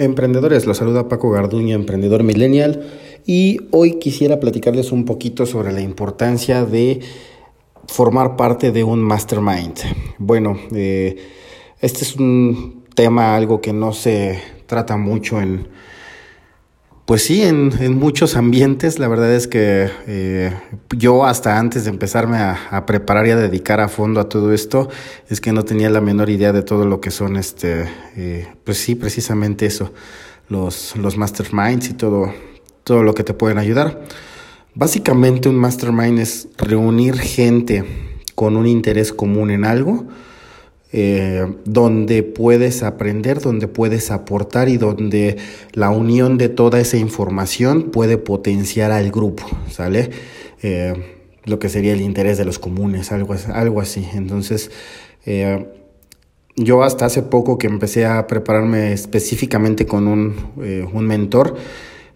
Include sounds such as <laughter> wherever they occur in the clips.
Emprendedores, los saluda Paco Garduña, emprendedor millennial, y hoy quisiera platicarles un poquito sobre la importancia de formar parte de un mastermind. Bueno, eh, este es un tema, algo que no se trata mucho en, pues sí, en, muchos ambientes, la verdad es que eh, yo hasta antes de empezarme a, preparar y a dedicar a fondo a todo esto, es que no tenía la menor idea de todo lo que son, este, eh, pues sí, precisamente eso, los, los masterminds y todo, todo lo que te pueden ayudar. Básicamente un mastermind es reunir gente con un interés común en algo, eh, donde puedes aprender, donde puedes aportar y donde la unión de toda esa información puede potenciar al grupo, ¿sale? Eh, lo que sería el interés de los comunes, algo, algo así. Entonces, eh, yo hasta hace poco que empecé a prepararme específicamente con un, un mentor,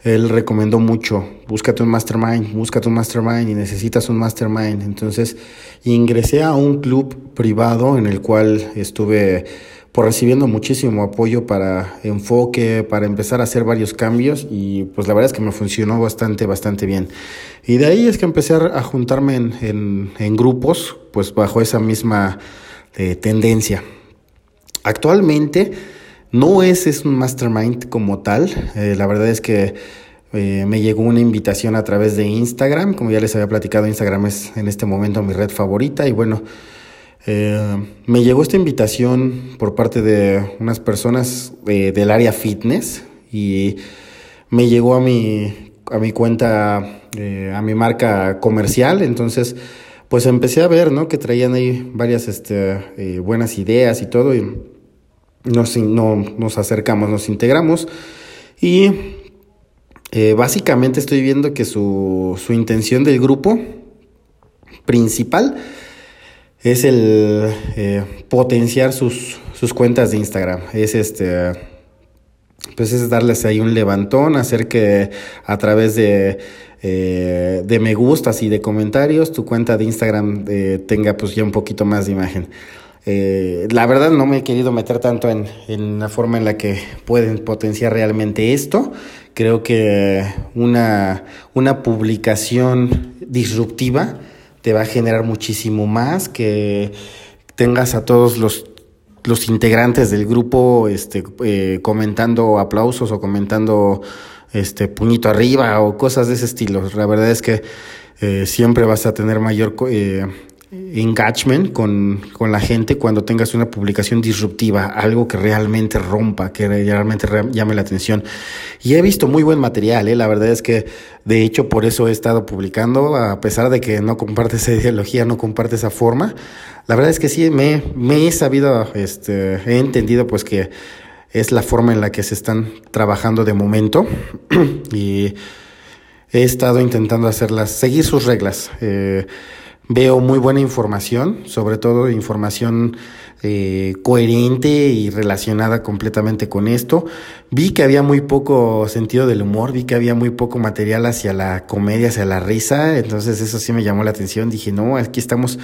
él recomendó mucho, búscate un mastermind, búscate un mastermind y necesitas un mastermind. Entonces ingresé a un club privado en el cual estuve por pues, recibiendo muchísimo apoyo para enfoque, para empezar a hacer varios cambios y pues la verdad es que me funcionó bastante, bastante bien. Y de ahí es que empecé a juntarme en, en, grupos, pues bajo esa misma eh, tendencia. Actualmente no es, es un mastermind como tal. Eh, la verdad es que eh, me llegó una invitación a través de Instagram. Como ya les había platicado, Instagram es en este momento mi red favorita. Y bueno, eh, me llegó esta invitación por parte de unas personas del área fitness. Y me llegó a mi, a mi cuenta, a mi marca comercial. Entonces, pues empecé a ver, ¿no? Que traían ahí varias este, buenas ideas y todo. Y nos, no, nos acercamos, nos integramos y eh, básicamente estoy viendo que su, su intención del grupo principal es el eh, potenciar sus, sus cuentas de Instagram. Es este pues es darles ahí un levantón, hacer que a través de, eh, de me gustas y de comentarios tu cuenta de Instagram tenga pues ya un poquito más de imagen. Eh, la verdad no me he querido meter tanto en, en, la forma en la que pueden potenciar realmente esto. Creo que una, una publicación disruptiva te va a generar muchísimo más que tengas a todos los, los integrantes del grupo este, eh, comentando aplausos o comentando este puñito arriba o cosas de ese estilo. La verdad es que eh, siempre vas a tener mayor eh, engagement con, con, la gente cuando tengas una publicación disruptiva, algo que realmente rompa, que realmente llame la atención. Y he visto muy buen material, ¿eh? la verdad es que de hecho por eso he estado publicando, a pesar de que no comparte esa ideología, no comparte esa forma. La verdad es que sí, me, me he sabido, este, he entendido pues que es la forma en la que se están trabajando de momento <clears throat> y he estado intentando hacerlas, seguir sus reglas. Eh, Veo muy buena información, sobre todo información eh, coherente y relacionada completamente con esto. Vi que había muy poco sentido del humor, vi que había muy poco material hacia la comedia, hacia la risa, entonces eso sí me llamó la atención. Dije, no, aquí estamos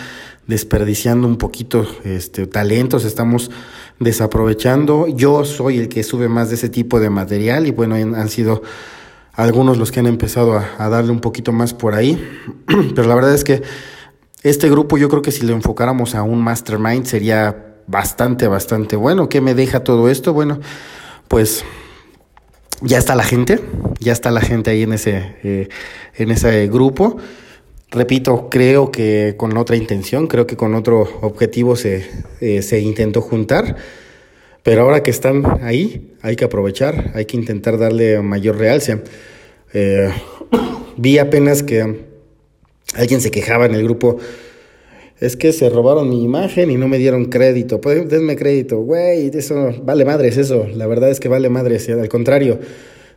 desperdiciando un poquito este, talentos, estamos desaprovechando. Yo soy el que sube más de ese tipo de material y bueno, han sido algunos los que han empezado a, a darle un poquito más por ahí, <clears throat> pero la verdad es que este grupo yo creo que si lo enfocáramos a un mastermind sería bastante, bastante bueno. ¿Qué me deja todo esto? Bueno, pues ya está la gente, ya está la gente ahí en ese, eh, en ese grupo. Repito, creo que con otra intención, creo que con otro objetivo se, eh, se intentó juntar. Pero ahora que están ahí, hay que aprovechar, hay que intentar darle mayor realce. Eh, <coughs> vi apenas que Alguien se quejaba en el grupo. Es que se robaron mi imagen y no me dieron crédito. Pues, denme crédito. Güey, eso vale madres eso. La verdad es que vale madres. Al contrario,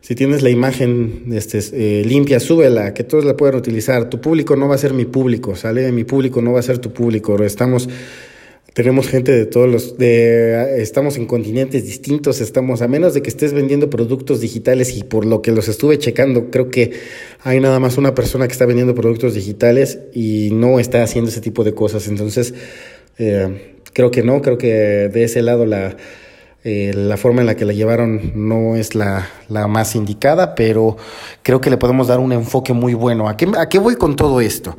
si tienes la imagen este, eh, limpia, súbela, que todos la puedan utilizar. Tu público no va a ser mi público, ¿sale? Mi público no va a ser tu público. Estamos tenemos gente de todos los, de, estamos en continentes distintos, estamos, a menos de que estés vendiendo productos digitales y por lo que los estuve checando, creo que hay nada más una persona que está vendiendo productos digitales y no está haciendo ese tipo de cosas. Entonces, eh, creo que no, creo que de ese lado la, Eh, la forma en la que la llevaron no es la, la, más indicada, pero creo que le podemos dar un enfoque muy bueno. ¿A qué, ¿A qué voy con todo esto?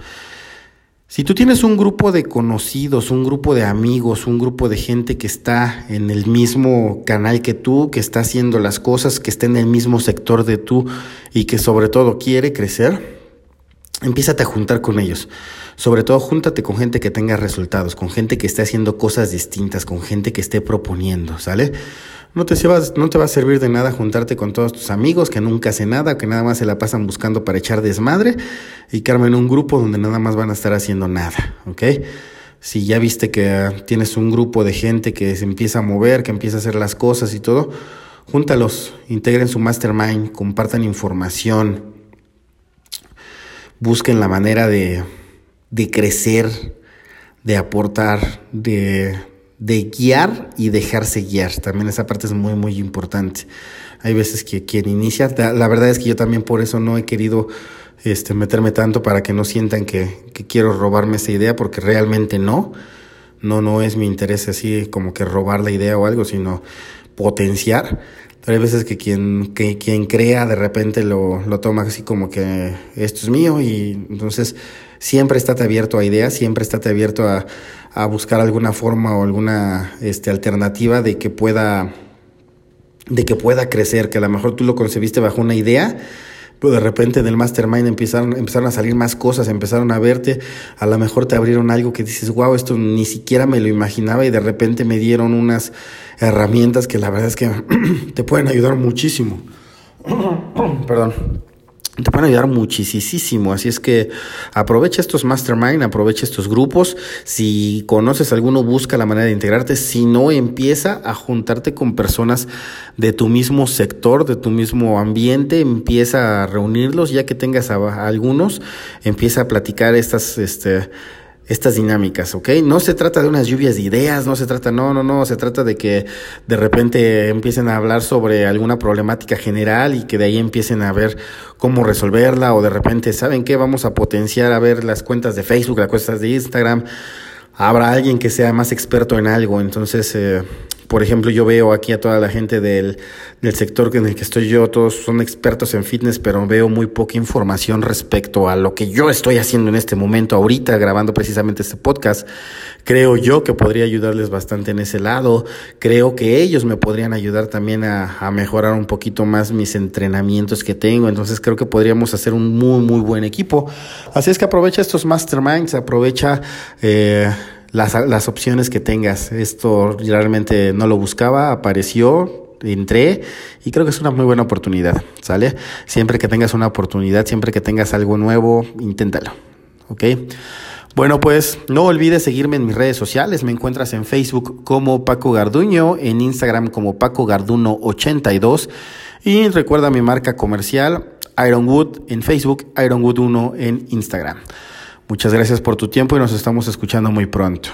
Si tú tienes un grupo de conocidos, un grupo de amigos, un grupo de gente que está en el mismo canal que tú, que está haciendo las cosas, que está en el mismo sector de tú y que sobre todo quiere crecer, empiézate a juntar con ellos. Sobre todo, júntate con gente que tenga resultados, con gente que esté haciendo cosas distintas, con gente que esté proponiendo, ¿sale? No te, no te va a servir de nada juntarte con todos tus amigos que nunca hacen nada, que nada más se la pasan buscando para echar desmadre y que armen un grupo donde nada más van a estar haciendo nada, ¿ok? Si ya viste que tienes un grupo de gente que se empieza a mover, que empieza a hacer las cosas y todo, júntalos, integren su mastermind, compartan información, busquen la manera de, de crecer, de aportar, de de guiar y dejarse guiar. También esa parte es muy, muy importante. Hay veces que quien inicia, la verdad es que yo también por eso no he querido este, meterme tanto para que no sientan que, que quiero robarme esa idea, porque realmente no. No, no es mi interés así como que robar la idea o algo, sino potenciar. Pero hay veces que quien, que quien crea de repente lo, lo toma así como que esto es mío y entonces siempre estate abierto a ideas, siempre estate abierto a, a buscar alguna forma o alguna este, alternativa de que pueda de que pueda crecer, que a lo mejor tú lo concebiste bajo una idea, pero de repente en el mastermind empezaron, empezaron a salir más cosas, empezaron a verte, a lo mejor te abrieron algo que dices, wow, esto ni siquiera me lo imaginaba y de repente me dieron unas herramientas que la verdad es que <clears throat> te pueden ayudar muchísimo. <clears throat> Perdón te pueden ayudar muchísimo. Así es que aprovecha estos mastermind, aprovecha estos grupos. Si conoces alguno, busca la manera de integrarte. Si no, empieza a juntarte con personas de tu mismo sector, de tu mismo ambiente. Empieza a reunirlos, ya que tengas a, algunos, empieza a platicar estas, este, estas dinámicas, ¿ok? No se trata de unas lluvias de ideas, no se trata, no, no, no, se trata de que de repente empiecen a hablar sobre alguna problemática general y que de ahí empiecen a ver cómo resolverla o de repente, ¿saben qué? Vamos a potenciar a ver las cuentas de Facebook, las cuentas de Instagram. Habrá alguien que sea más experto en algo, entonces eh, por ejemplo, yo veo aquí a toda la gente del, del, sector en el que estoy yo, todos son expertos en fitness, pero veo muy poca información respecto a lo que yo estoy haciendo en este momento, ahorita grabando precisamente este podcast. Creo yo que podría ayudarles bastante en ese lado. Creo que ellos me podrían ayudar también a, a mejorar un poquito más mis entrenamientos que tengo. Entonces creo que podríamos hacer un muy, muy buen equipo. Así es que aprovecha estos masterminds, aprovecha... Eh, las, las opciones que tengas. Esto realmente no lo buscaba, apareció, entré y creo que es una muy buena oportunidad, ¿sale? Siempre que tengas una oportunidad, siempre que tengas algo nuevo, inténtalo, ¿ok? Bueno, pues no olvides seguirme en mis redes sociales. Me encuentras en Facebook como Paco Garduño, en Instagram como Paco Garduno82 y recuerda mi marca comercial Ironwood en Facebook, Ironwood1 en Instagram. Muchas gracias por tu tiempo y nos estamos escuchando muy pronto.